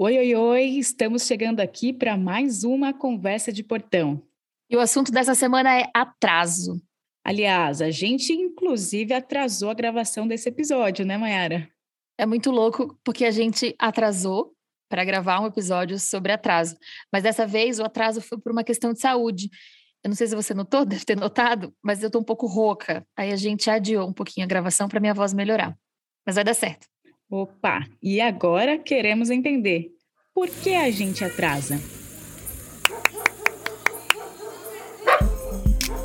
Oi, oi, oi! Estamos chegando aqui para mais uma conversa de portão. E o assunto dessa semana é atraso. Aliás, a gente inclusive atrasou a gravação desse episódio, né, Mayara? É muito louco porque a gente atrasou para gravar um episódio sobre atraso. Mas dessa vez o atraso foi por uma questão de saúde. Eu não sei se você notou, deve ter notado, mas eu tô um pouco rouca. Aí a gente adiou um pouquinho a gravação para minha voz melhorar. Mas vai dar certo. Opa, e agora queremos entender por que a gente atrasa?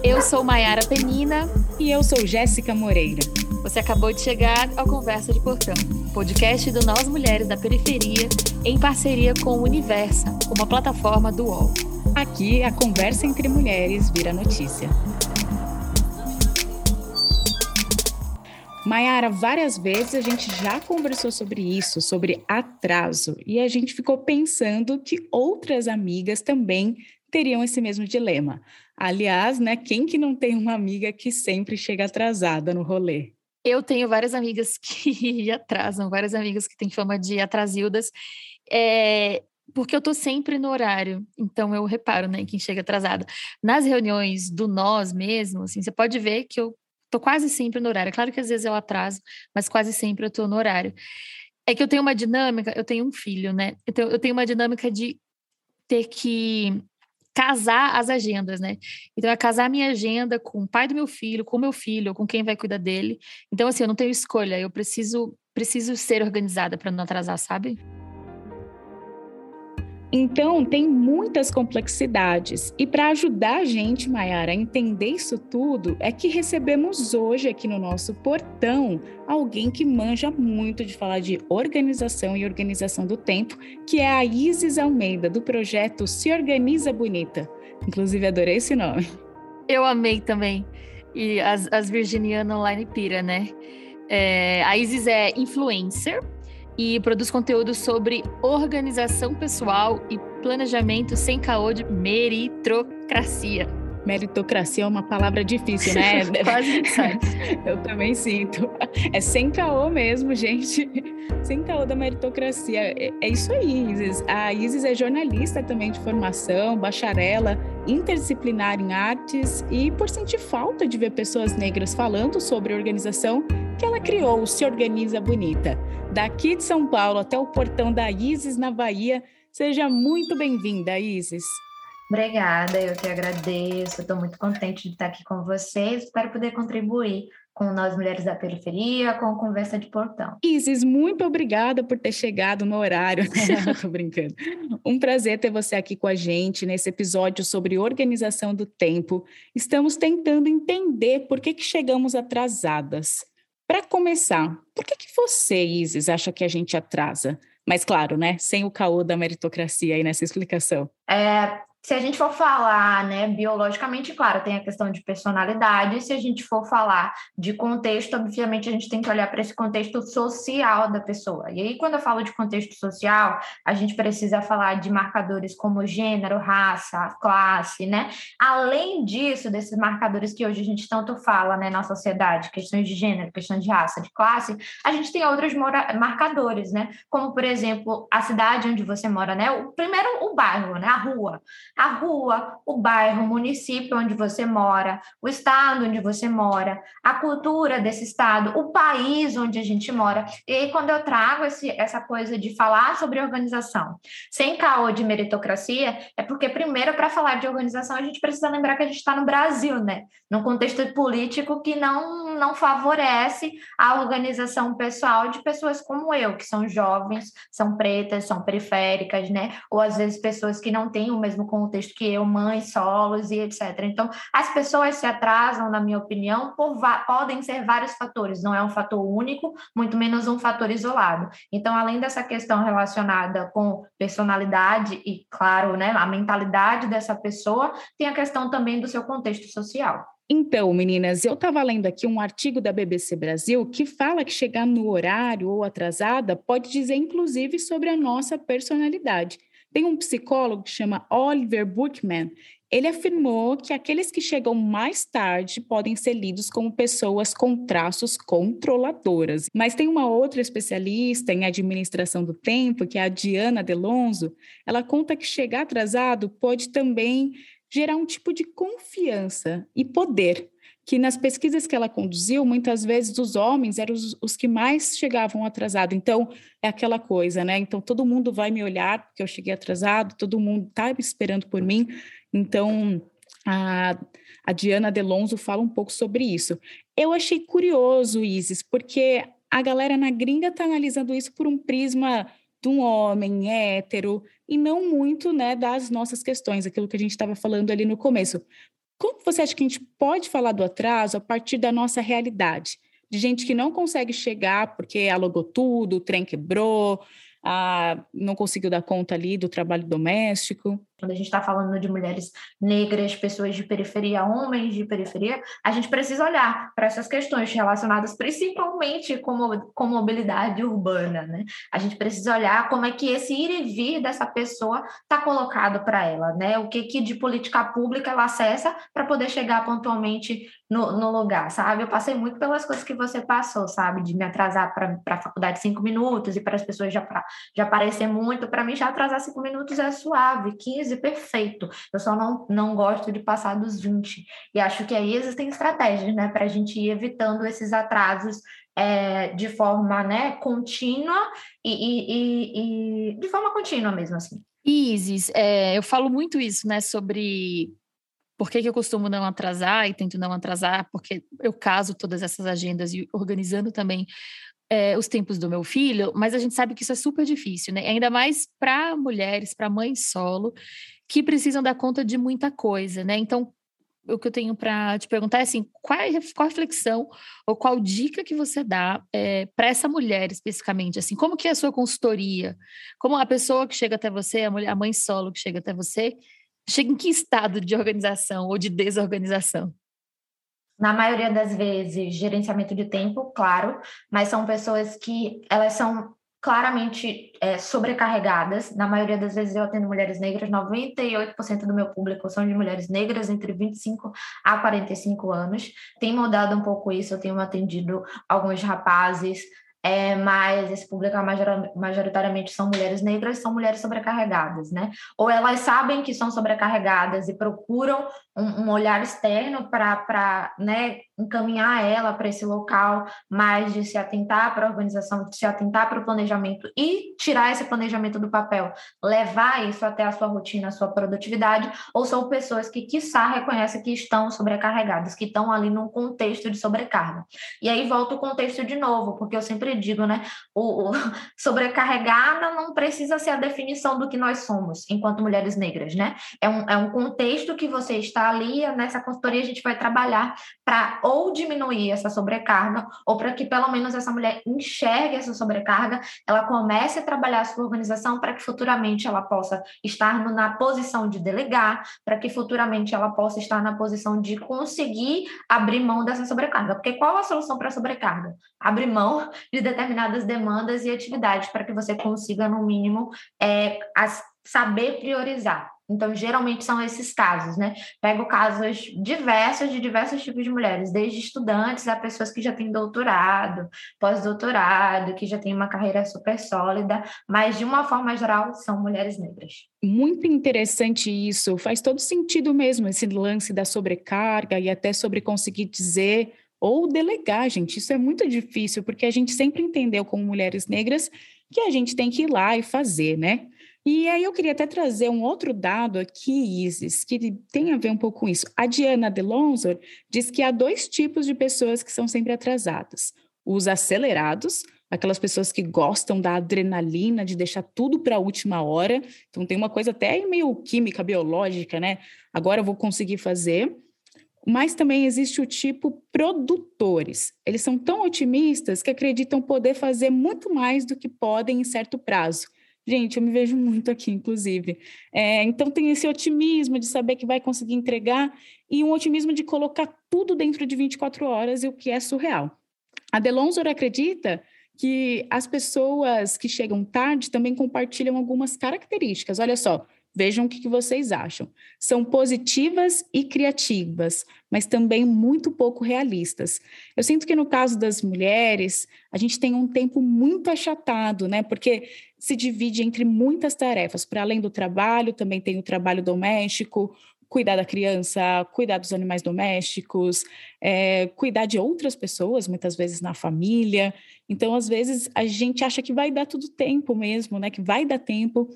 Eu sou Maiara Penina e eu sou Jéssica Moreira. Você acabou de chegar ao Conversa de Portão, podcast do Nós Mulheres da Periferia, em parceria com o Universa, uma plataforma do UOL. Aqui a conversa entre mulheres vira notícia. Maiara, várias vezes a gente já conversou sobre isso, sobre atraso, e a gente ficou pensando que outras amigas também teriam esse mesmo dilema. Aliás, né, quem que não tem uma amiga que sempre chega atrasada no rolê? Eu tenho várias amigas que atrasam, várias amigas que têm fama de atrasildas, é, porque eu tô sempre no horário, então eu reparo, né, quem chega atrasado. Nas reuniões do nós mesmo, assim, você pode ver que eu Tô quase sempre no horário. Claro que às vezes eu atraso, mas quase sempre eu tô no horário. É que eu tenho uma dinâmica, eu tenho um filho, né? Tenho, eu tenho uma dinâmica de ter que casar as agendas, né? Então, é casar minha agenda com o pai do meu filho, com o meu filho, com quem vai cuidar dele. Então, assim, eu não tenho escolha, eu preciso preciso ser organizada para não atrasar, sabe? Então, tem muitas complexidades. E para ajudar a gente, Mayara, a entender isso tudo, é que recebemos hoje aqui no nosso portão alguém que manja muito de falar de organização e organização do tempo, que é a Isis Almeida, do projeto Se Organiza Bonita. Inclusive, adorei esse nome. Eu amei também. E as, as virginianas online pira, né? É, a Isis é influencer, e produz conteúdo sobre organização pessoal e planejamento sem caô de meritocracia. Meritocracia é uma palavra difícil, né? Quase. Eu também sinto. É sem caô mesmo, gente. Sem caô da meritocracia. É, é isso aí, Isis. A Isis é jornalista também de formação, bacharela, interdisciplinar em artes e por sentir falta de ver pessoas negras falando sobre organização, que ela criou o Se Organiza Bonita. Daqui de São Paulo até o portão da Isis, na Bahia. Seja muito bem-vinda, Isis. Obrigada, eu que agradeço. Estou muito contente de estar aqui com vocês. Espero poder contribuir com nós mulheres da periferia, com Conversa de Portão. Isis, muito obrigada por ter chegado no horário. Tô brincando. Um prazer ter você aqui com a gente nesse episódio sobre organização do tempo. Estamos tentando entender por que, que chegamos atrasadas. Para começar, por que, que você, Isis, acha que a gente atrasa? Mas claro, né? Sem o caô da meritocracia aí nessa explicação. É, se a gente for falar, né, biologicamente, claro, tem a questão de personalidade, se a gente for falar de contexto, obviamente a gente tem que olhar para esse contexto social da pessoa. E aí, quando eu falo de contexto social, a gente precisa falar de marcadores como gênero, raça, classe, né? Além disso, desses marcadores que hoje a gente tanto fala, né, na sociedade, questões de gênero, questões de raça, de classe, a gente tem outros marcadores, né? Como, por exemplo, a cidade onde você mora, né? O primeiro, o bairro, né? A rua a rua, o bairro, o município onde você mora, o estado onde você mora, a cultura desse estado, o país onde a gente mora. E aí, quando eu trago esse, essa coisa de falar sobre organização, sem caô de meritocracia, é porque, primeiro, para falar de organização, a gente precisa lembrar que a gente está no Brasil, né? Num contexto político que não, não favorece a organização pessoal de pessoas como eu, que são jovens, são pretas, são periféricas, né? Ou às vezes pessoas que não têm o mesmo contexto que eu, mães, solos e etc. Então, as pessoas se atrasam, na minha opinião, por podem ser vários fatores, não é um fator único, muito menos um fator isolado. Então, além dessa questão relacionada com personalidade e, claro, né, a mentalidade dessa pessoa, tem a questão também do seu contexto social. Então, meninas, eu estava lendo aqui um artigo da BBC Brasil que fala que chegar no horário ou atrasada pode dizer, inclusive, sobre a nossa personalidade Tem um psicólogo que chama Oliver Buchman. Ele afirmou que aqueles que chegam mais tarde podem ser lidos como pessoas com traços controladoras. Mas tem uma outra especialista em administração do tempo, que é a Diana Delonzo. Ela conta que chegar atrasado pode também gerar um tipo de confiança e poder que nas pesquisas que ela conduziu, muitas vezes os homens eram os, os que mais chegavam atrasados. Então, é aquela coisa, né? Então, todo mundo vai me olhar porque eu cheguei atrasado, todo mundo está esperando por mim. Então, a, a Diana Delonzo fala um pouco sobre isso. Eu achei curioso, Isis, porque a galera na gringa está analisando isso por um prisma de um homem hétero e não muito né, das nossas questões, aquilo que a gente estava falando ali no começo. Como você acha que a gente pode falar do atraso a partir da nossa realidade? De gente que não consegue chegar porque alugou tudo, o trem quebrou, ah, não conseguiu dar conta ali do trabalho doméstico. Quando a gente está falando de mulheres negras, pessoas de periferia, homens de periferia, a gente precisa olhar para essas questões relacionadas principalmente com, com mobilidade urbana. Né? A gente precisa olhar como é que esse ir e vir dessa pessoa está colocado para ela, né? o que, que de política pública ela acessa para poder chegar pontualmente no, no, lugar, sabe? Eu passei muito pelas coisas que você passou, sabe? De me atrasar para a faculdade cinco minutos e para as pessoas já, já aparecer muito. Para mim, já atrasar cinco minutos é suave, 15 perfeito. Eu só não, não gosto de passar dos 20. E acho que aí existem estratégias, né, para a gente ir evitando esses atrasos é, de forma né, contínua e, e, e, de forma contínua mesmo, assim. Isis, é, eu falo muito isso, né, sobre por que, que, eu costumo não atrasar e tento não atrasar, porque eu caso todas essas agendas e organizando também é, os tempos do meu filho, mas a gente sabe que isso é super difícil, né? Ainda mais para mulheres, para mães solo, que precisam dar conta de muita coisa, né? Então, o que eu tenho para te perguntar é assim, qual, é, qual reflexão ou qual dica que você dá é, para essa mulher especificamente? Assim, como que é a sua consultoria? Como a pessoa que chega até você, a, mulher, a mãe solo que chega até você, chega em que estado de organização ou de desorganização? Na maioria das vezes, gerenciamento de tempo, claro, mas são pessoas que elas são claramente é, sobrecarregadas. Na maioria das vezes eu atendo mulheres negras, 98% do meu público são de mulheres negras entre 25 a 45 anos. Tem mudado um pouco isso, eu tenho atendido alguns rapazes, é, mas esse público majoritariamente são mulheres negras, são mulheres sobrecarregadas, né? Ou elas sabem que são sobrecarregadas e procuram um, um olhar externo para né, encaminhar ela para esse local, mais de se atentar para a organização, de se atentar para o planejamento e tirar esse planejamento do papel, levar isso até a sua rotina, a sua produtividade, ou são pessoas que, quiçá, reconhecem que estão sobrecarregadas, que estão ali num contexto de sobrecarga. E aí volta o contexto de novo, porque eu sempre digo, né, o, o sobrecarregada não precisa ser a definição do que nós somos enquanto mulheres negras, né? É um, é um contexto que você está ali, nessa consultoria a gente vai trabalhar para ou diminuir essa sobrecarga, ou para que pelo menos essa mulher enxergue essa sobrecarga, ela comece a trabalhar a sua organização para que futuramente ela possa estar na posição de delegar, para que futuramente ela possa estar na posição de conseguir abrir mão dessa sobrecarga. Porque qual a solução para a sobrecarga? Abrir mão de determinadas demandas e atividades para que você consiga, no mínimo, é, as, saber priorizar. Então, geralmente são esses casos, né? Pego casos diversos de diversos tipos de mulheres, desde estudantes a pessoas que já têm doutorado, pós-doutorado, que já têm uma carreira super sólida, mas de uma forma geral são mulheres negras. Muito interessante isso, faz todo sentido mesmo esse lance da sobrecarga e até sobre conseguir dizer ou delegar, gente. Isso é muito difícil, porque a gente sempre entendeu como mulheres negras que a gente tem que ir lá e fazer, né? E aí eu queria até trazer um outro dado aqui, Isis, que tem a ver um pouco com isso. A Diana Delonsor diz que há dois tipos de pessoas que são sempre atrasadas. Os acelerados, aquelas pessoas que gostam da adrenalina, de deixar tudo para a última hora. Então tem uma coisa até meio química, biológica, né? Agora eu vou conseguir fazer. Mas também existe o tipo produtores. Eles são tão otimistas que acreditam poder fazer muito mais do que podem em certo prazo. Gente, eu me vejo muito aqui, inclusive. É, então, tem esse otimismo de saber que vai conseguir entregar e um otimismo de colocar tudo dentro de 24 horas, e o que é surreal. A Delonzor acredita que as pessoas que chegam tarde também compartilham algumas características. Olha só, Vejam o que, vocês acham. São positivas e criativas, mas também muito pouco realistas. Eu sinto que no caso das mulheres, a gente tem um tempo muito achatado, né? Porque se divide entre muitas tarefas. Para além do trabalho, também tem o trabalho doméstico, cuidar da criança, cuidar dos animais domésticos, é, cuidar de outras pessoas, muitas vezes na família. Então, às vezes, a gente acha que vai dar tudo tempo mesmo, né? Que vai dar tempo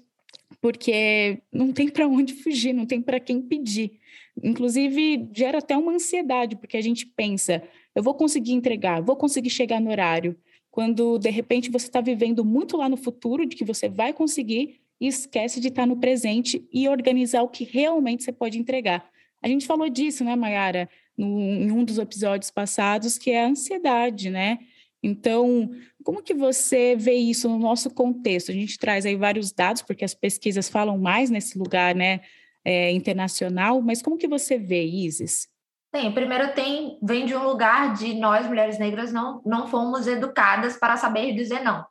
porque não tem para onde fugir, não tem para quem pedir. Inclusive, gera até uma ansiedade, porque a gente pensa, eu vou conseguir entregar, vou conseguir chegar no horário, quando de repente você está vivendo muito lá no futuro de que você vai conseguir e esquece de estar tá no presente e organizar o que realmente você pode entregar. A gente falou disso, né, Mayara, em um dos episódios passados, que é a ansiedade, né? Então, como que você vê isso no nosso contexto? A gente traz aí vários dados, porque as pesquisas falam mais nesse lugar, né, é, internacional, mas como que você vê, Isis? Sim, primeiro tem, vem de um lugar de nós, mulheres negras, não, não fomos educadas para saber dizer não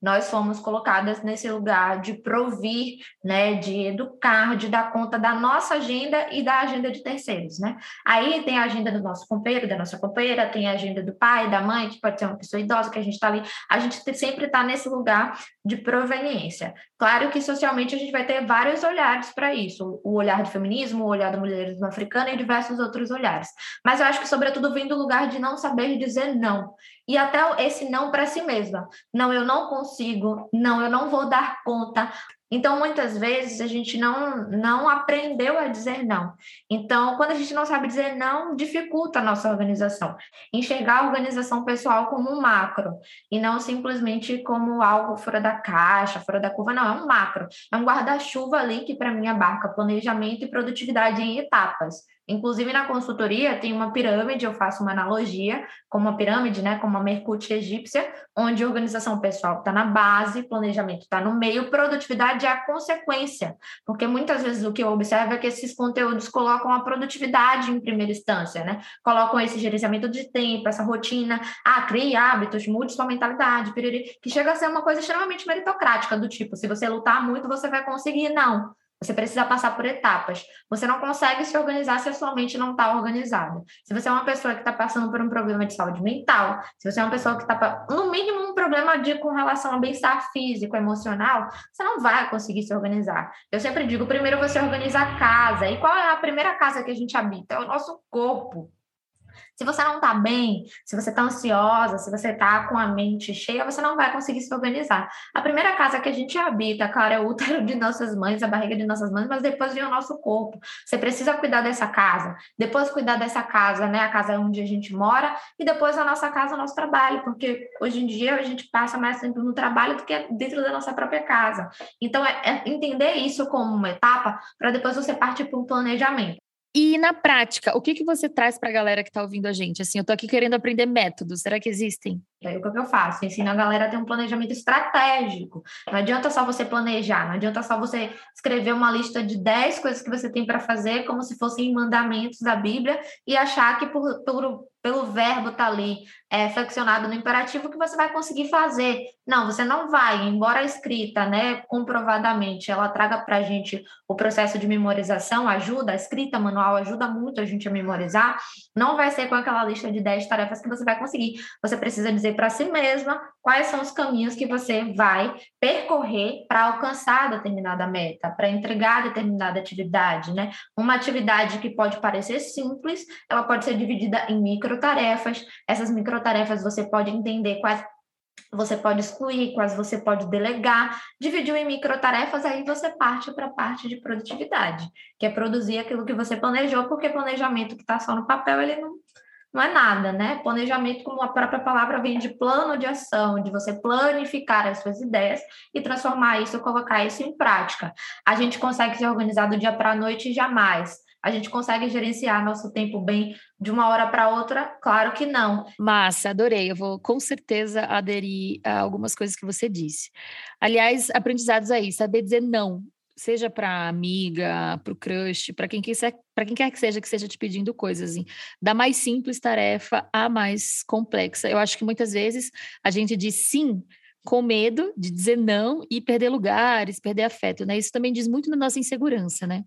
nós fomos colocadas nesse lugar de provir, né, de educar, de dar conta da nossa agenda e da agenda de terceiros, né? Aí tem a agenda do nosso companheiro, da nossa companheira, tem a agenda do pai, da mãe, que pode ser uma pessoa idosa que a gente está ali. A gente sempre está nesse lugar de proveniência. Claro que socialmente a gente vai ter vários olhares para isso, o olhar do feminismo, o olhar da mulher africana e diversos outros olhares. Mas eu acho que sobretudo vem do lugar de não saber dizer não e até esse não para si mesma. Não, eu não consigo, não, eu não vou dar conta. Então, muitas vezes a gente não, não aprendeu a dizer não. Então, quando a gente não sabe dizer não, dificulta a nossa organização. Enxergar a organização pessoal como um macro e não simplesmente como algo fora da caixa, fora da curva, não, é um macro. É um guarda-chuva ali que, para mim, abarca planejamento e produtividade em etapas. Inclusive, na consultoria tem uma pirâmide, eu faço uma analogia com uma pirâmide, né, como a Mercute egípcia, onde organização pessoal está na base, planejamento está no meio, produtividade é a consequência, porque muitas vezes o que eu observo é que esses conteúdos colocam a produtividade em primeira instância, né? Colocam esse gerenciamento de tempo, essa rotina, ah, crie hábitos, mude sua mentalidade, piriri, que chega a ser uma coisa extremamente meritocrática, do tipo, se você lutar muito, você vai conseguir. Não. Você precisa passar por etapas. Você não consegue se organizar se a sua mente não está organizada. Se você é uma pessoa que está passando por um problema de saúde mental, se você é uma pessoa que está, no mínimo, um problema de com relação ao bem-estar físico, emocional, você não vai conseguir se organizar. Eu sempre digo: primeiro você organiza a casa. E qual é a primeira casa que a gente habita? É o nosso corpo. Se você não está bem, se você está ansiosa, se você está com a mente cheia, você não vai conseguir se organizar. A primeira casa que a gente habita, claro, é o útero de nossas mães, a barriga de nossas mães, mas depois vem o nosso corpo. Você precisa cuidar dessa casa, depois cuidar dessa casa, né? A casa onde a gente mora, e depois a nossa casa, o nosso trabalho, porque hoje em dia a gente passa mais tempo no trabalho do que dentro da nossa própria casa. Então, é, é entender isso como uma etapa para depois você partir para um planejamento. E na prática, o que, que você traz para a galera que está ouvindo a gente? Assim, eu estou aqui querendo aprender métodos, será que existem? É o que eu faço, ensino a galera a ter um planejamento estratégico. Não adianta só você planejar, não adianta só você escrever uma lista de 10 coisas que você tem para fazer, como se fossem mandamentos da Bíblia, e achar que por, por pelo verbo tá ali é, flexionado no imperativo que você vai conseguir fazer. Não, você não vai, embora a escrita, né, comprovadamente, ela traga para a gente o processo de memorização, ajuda, a escrita manual ajuda muito a gente a memorizar, não vai ser com aquela lista de 10 tarefas que você vai conseguir. Você precisa dizer para si mesma quais são os caminhos que você vai percorrer para alcançar determinada meta, para entregar determinada atividade, né? Uma atividade que pode parecer simples, ela pode ser dividida em microtarefas. Essas microtarefas você pode entender quais você pode excluir, quais você pode delegar, dividiu em microtarefas, aí você parte para a parte de produtividade, que é produzir aquilo que você planejou, porque planejamento que está só no papel, ele não, não é nada, né? Planejamento, como a própria palavra vem de plano de ação, de você planificar as suas ideias e transformar isso, colocar isso em prática. A gente consegue se organizar do dia para a noite jamais. A gente consegue gerenciar nosso tempo bem de uma hora para outra? Claro que não. Massa, adorei. Eu vou com certeza aderir a algumas coisas que você disse. Aliás, aprendizados aí, saber dizer não seja para amiga, para o crush, para quem, quem quer que seja que esteja te pedindo coisas, assim, da mais simples tarefa à mais complexa. Eu acho que muitas vezes a gente diz sim com medo de dizer não e perder lugares, perder afeto, né? Isso também diz muito na nossa insegurança, né?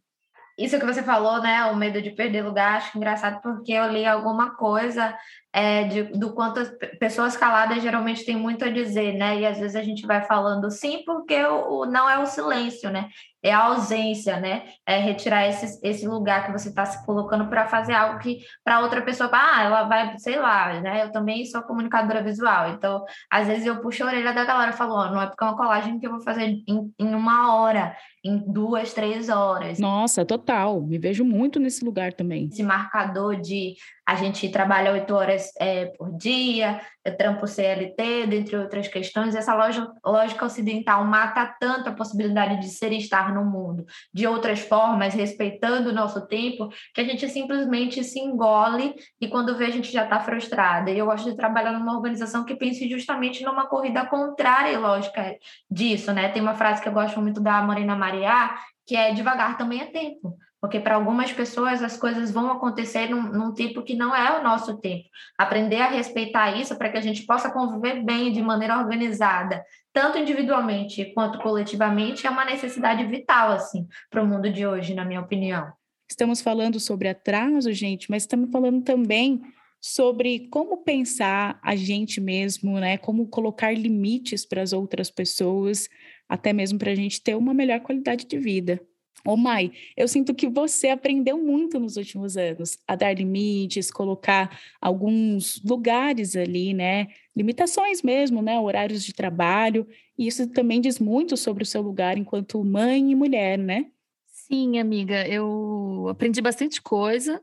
Isso que você falou, né? O medo de perder lugar, acho engraçado porque eu li alguma coisa é, de, do quanto as pessoas caladas geralmente têm muito a dizer, né? E às vezes a gente vai falando sim porque o, o não é o silêncio, né? é a ausência, né? É retirar esse, esse lugar que você está se colocando para fazer algo que para outra pessoa, ah, ela vai, sei lá, né? Eu também sou comunicadora visual, então às vezes eu puxo a orelha da galera e falo, oh, não é porque é uma colagem que eu vou fazer em, em uma hora, em duas, três horas. Nossa, total, me vejo muito nesse lugar também. Esse marcador de a gente trabalha oito horas é, por dia, eu trampo CLT, dentre outras questões. Essa lógica, ocidental mata tanto a possibilidade de ser e estar no mundo de outras formas, respeitando o nosso tempo, que a gente simplesmente se engole e quando vê a gente já está frustrada. E eu gosto de trabalhar numa organização que pense justamente numa corrida contrária e lógica disso, né? Tem uma frase que eu gosto muito da Morena Mariá, que é devagar também é tempo porque para algumas pessoas as coisas vão acontecer num, num, tempo que não é o nosso tempo. Aprender a respeitar isso para que a gente possa conviver bem de maneira organizada, tanto individualmente quanto coletivamente, é uma necessidade vital assim para o mundo de hoje, na minha opinião. Estamos falando sobre atraso, gente, mas estamos falando também sobre como pensar a gente mesmo, né? Como colocar limites para as outras pessoas, até mesmo para a gente ter uma melhor qualidade de vida. Ô, Mai, eu sinto que você aprendeu muito nos últimos anos a dar limites, colocar alguns lugares ali, né? Limitações mesmo, né? Horários de trabalho. E isso também diz muito sobre o seu lugar enquanto mãe e mulher, né? Sim, amiga, eu aprendi bastante coisa.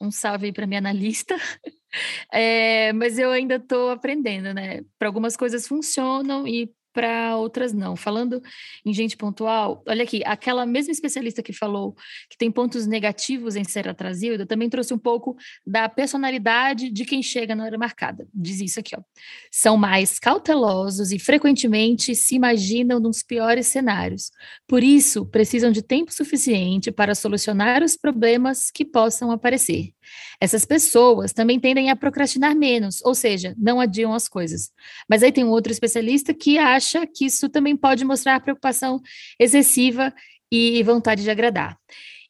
Um salve aí para minha analista. É, mas eu ainda estou aprendendo, né? Para algumas coisas funcionam e para outras não. Falando em gente pontual, olha aqui, aquela mesma especialista que falou que tem pontos negativos em ser atrasilda, também trouxe um pouco da personalidade de quem chega na hora marcada. Diz isso aqui, ó. São mais cautelosos e frequentemente se imaginam nos piores cenários. Por isso, precisam de tempo suficiente para solucionar os problemas que possam aparecer. Essas pessoas também tendem a procrastinar menos, ou seja, não adiam as coisas. Mas aí tem um outro especialista que acha que isso também pode mostrar preocupação excessiva e vontade de agradar.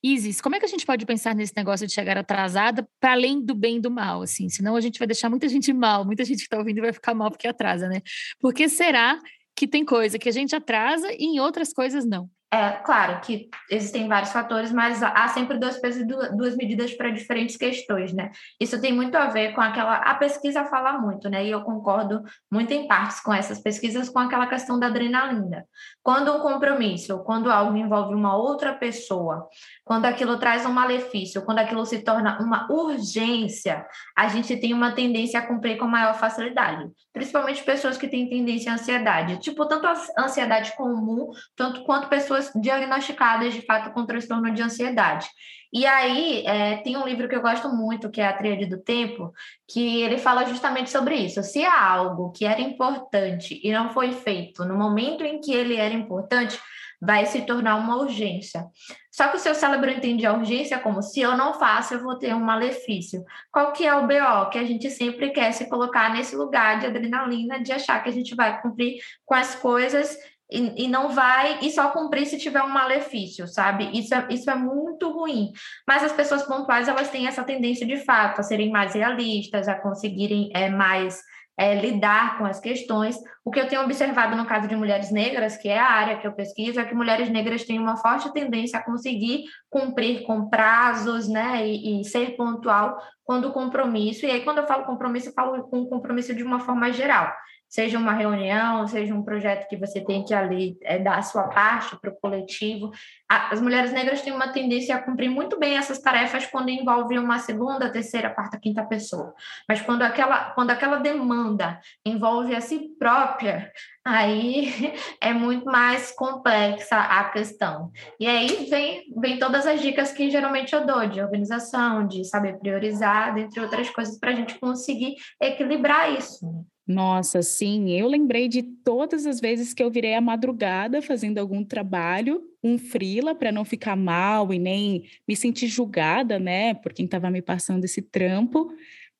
Isis, como é que a gente pode pensar nesse negócio de chegar atrasada para além do bem e do mal, assim? Senão a gente vai deixar muita gente mal, muita gente que está ouvindo vai ficar mal porque atrasa, né? Porque será que tem coisa que a gente atrasa e em outras coisas não? É claro que existem vários fatores, mas há sempre dois pesos e duas medidas para diferentes questões, né? Isso tem muito a ver com aquela. A pesquisa fala muito, né? E eu concordo muito em partes com essas pesquisas, com aquela questão da adrenalina. Quando um compromisso, quando algo envolve uma outra pessoa, quando aquilo traz um malefício, quando aquilo se torna uma urgência, a gente tem uma tendência a cumprir com maior facilidade. Principalmente pessoas que têm tendência à ansiedade. Tipo, tanto a ansiedade comum, tanto quanto pessoas diagnosticadas, de fato, com transtorno de ansiedade. E aí, é, tem um livro que eu gosto muito, que é A Tríade do Tempo, que ele fala justamente sobre isso. Se há algo que era importante e não foi feito no momento em que ele era importante, vai se tornar uma urgência. Só que o seu cérebro entende a urgência como se eu não faço, eu vou ter um malefício. Qual que é o BO? Que a gente sempre quer se colocar nesse lugar de adrenalina, de achar que a gente vai cumprir com as coisas e, e, não vai e só cumprir se tiver um malefício, sabe? Isso é, isso é muito ruim. Mas as pessoas pontuais, elas têm essa tendência de fato a serem mais realistas, a conseguirem é, mais é, lidar com as questões. O que eu tenho observado no caso de mulheres negras, que é a área que eu pesquiso, é que mulheres negras têm uma forte tendência a conseguir cumprir com prazos, né, e, e ser pontual quando o compromisso, e aí quando eu falo compromisso, eu falo com compromisso de uma forma geral seja uma reunião, seja um projeto que você tem que ali é, dar a sua parte para o coletivo. As mulheres negras têm uma tendência a cumprir muito bem essas tarefas quando envolve uma segunda, terceira, quarta, quinta pessoa. Mas quando aquela, quando aquela demanda envolve a si própria, aí é muito mais complexa a questão. E aí vem, vem todas as dicas que geralmente eu dou, de organização, de saber priorizar, dentre outras coisas, para a gente conseguir equilibrar isso. Nossa, sim, eu lembrei de todas as vezes que eu virei a madrugada fazendo algum trabalho, um frila para não ficar mal e nem me sentir julgada, né, por quem estava me passando esse trampo,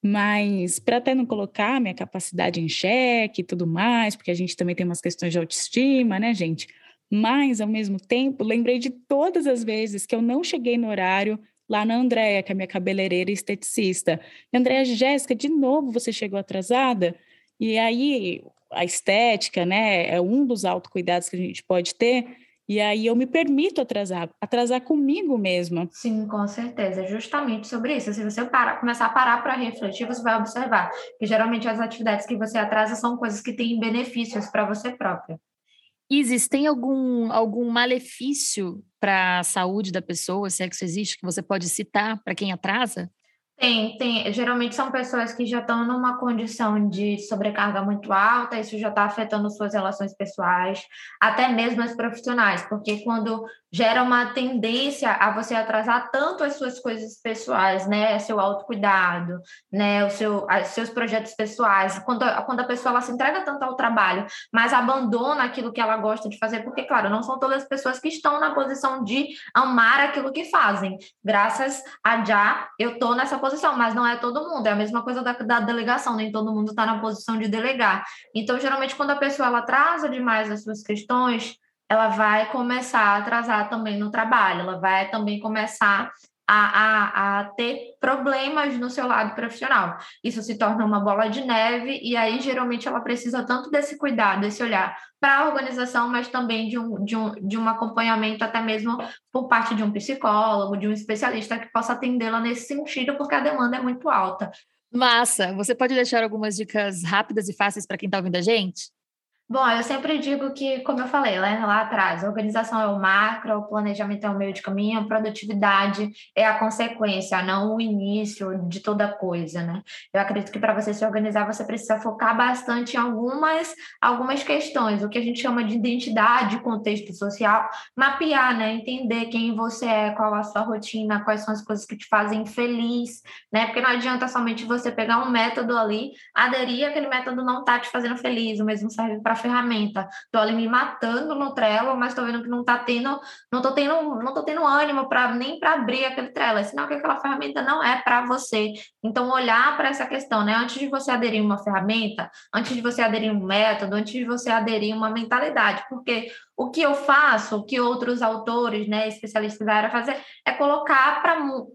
mas para até não colocar minha capacidade em xeque e tudo mais, porque a gente também tem umas questões de autoestima, né, gente? Mas ao mesmo tempo, lembrei de todas as vezes que eu não cheguei no horário lá na Andréia, que é minha cabeleireira e esteticista. Andréia, Jéssica, de novo você chegou atrasada? E aí a estética, né, é um dos autocuidados que a gente pode ter. E aí eu me permito atrasar, atrasar comigo mesma. Sim, com certeza. É justamente sobre isso. Se você parar, começar a parar para refletir, você vai observar que geralmente as atividades que você atrasa são coisas que têm benefícios para você própria. Isis, tem algum, algum malefício para a saúde da pessoa, se é que isso existe, que você pode citar para quem atrasa? Tem, tem. Geralmente são pessoas que já estão numa condição de sobrecarga muito alta, isso já está afetando suas relações pessoais, até mesmo as profissionais, porque quando gera uma tendência a você atrasar tanto as suas coisas pessoais, né, seu autocuidado, né, o seu, seus projetos pessoais, quando, quando a pessoa ela se entrega tanto ao trabalho, mas abandona aquilo que ela gosta de fazer, porque, claro, não são todas as pessoas que estão na posição de amar aquilo que fazem. Graças a já, eu estou nessa posição, mas não é todo mundo, é a mesma coisa da, da delegação, nem todo mundo está na posição de delegar. Então, geralmente, quando a pessoa ela atrasa demais as suas questões, ela vai começar a atrasar também no trabalho, ela vai também começar a, a, a, ter problemas no seu lado profissional. Isso se torna uma bola de neve, e aí geralmente ela precisa tanto desse cuidado, desse olhar para a organização, mas também de um, de, um, de um acompanhamento, até mesmo por parte de um psicólogo, de um especialista que possa atendê-la nesse sentido, porque a demanda é muito alta. Massa! Você pode deixar algumas dicas rápidas e fáceis para quem está ouvindo a gente? Bom, eu sempre digo que, como eu falei né, lá atrás, a organização é o macro, o planejamento é o meio de caminho, a produtividade é a consequência, não o início de toda coisa, né? Eu acredito que para você se organizar, você precisa focar bastante em algumas, algumas questões, o que a gente chama de identidade, contexto social, mapear, né? Entender quem você é, qual a sua rotina, quais são as coisas que te fazem feliz, né? Porque não adianta somente você pegar um método ali, aderir, aquele método não tá te fazendo feliz, o mesmo serve para ferramenta. Estou ali me matando no Trello, mas estou vendo que não está tendo, não tô tendo, não tô tendo ânimo para nem para abrir aquele Trello. É sinal que aquela ferramenta não é para você. Então, olhar para essa questão, né? Antes de você aderir uma ferramenta, antes de você aderir um método, antes de você aderir uma mentalidade, porque o que eu faço, o que outros autores, né, especialistas da área fazer, é colocar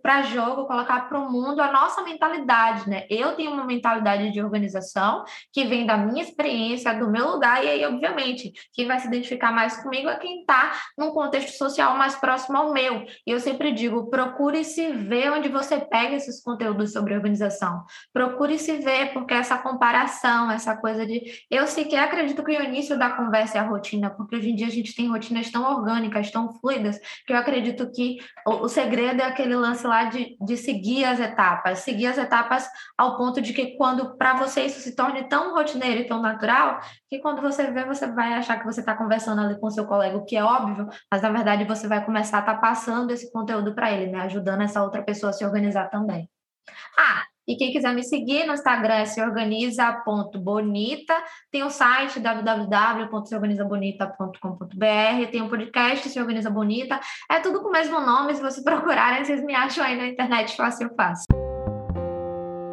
para jogo, colocar para o mundo a nossa mentalidade, né? Eu tenho uma mentalidade de organização que vem da minha experiência, do meu lugar, e aí, obviamente, quem vai se identificar mais comigo é quem está num contexto social mais próximo ao meu. E eu sempre digo, procure se ver onde você pega esses conteúdos sobre organização. Procure se ver, porque essa comparação, essa coisa de... Eu sequer acredito que o início da conversa é a rotina, porque hoje em dia gente tem rotinas tão orgânicas, tão fluidas, que eu acredito que o, o segredo é aquele lance lá de, de seguir as etapas, seguir as etapas ao ponto de que quando para você isso se torne tão rotineiro e tão natural, que quando você vê, você vai achar que você está conversando ali com seu colega, o que é óbvio, mas na verdade você vai começar a estar tá passando esse conteúdo para ele, né? Ajudando essa outra pessoa a se organizar também. Ah, e quem quiser me seguir no Instagram é seorganiza.bonita. Tem o site www.seorganizabonita.com.br. Tem o podcast Se Organiza Bonita. É tudo com o mesmo nome. Se vocês procurarem, vocês me acham aí na internet fácil, fácil.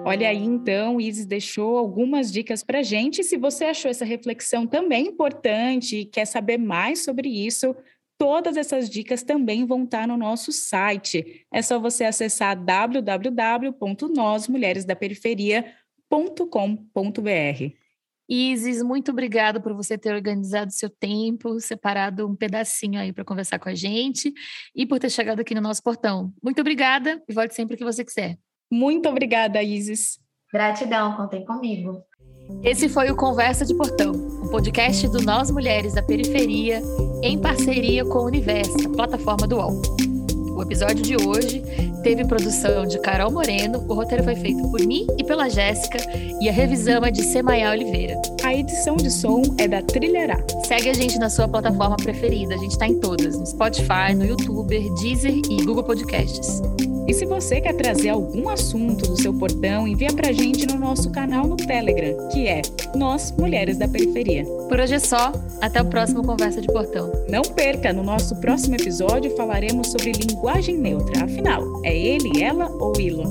Olha aí, então, Isis deixou algumas dicas para gente. Se você achou essa reflexão também importante e quer saber mais sobre isso, Todas essas dicas também vão estar no nosso site. É só você acessar www.nosmulheresdaperiferia.com.br. Isis, muito obrigada por você ter organizado seu tempo, separado um pedacinho aí para conversar com a gente e por ter chegado aqui no nosso portão. Muito obrigada e volte sempre que você quiser. Muito obrigada, Isis. Gratidão, contem comigo. Esse foi o Conversa de Portão, podcast do Nós Mulheres da Periferia, em parceria com o Universo, plataforma do UOL. O episódio de hoje teve produção de Carol Moreno, o roteiro foi feito por mim e pela Jéssica, e a revisão é de Semaia Oliveira. A edição de som é da Trilhará. Segue a gente na sua plataforma preferida, a gente está em todas, no Spotify, no YouTube, Deezer e Google Podcasts. E se você quer trazer algum assunto do seu portão, envia pra gente no nosso canal no Telegram, que é Nós Mulheres da Periferia. Por hoje é só, até o próximo Conversa de Portão. Não perca, no nosso próximo episódio falaremos sobre linguagem neutra. Afinal, é ele, ela ou ilo?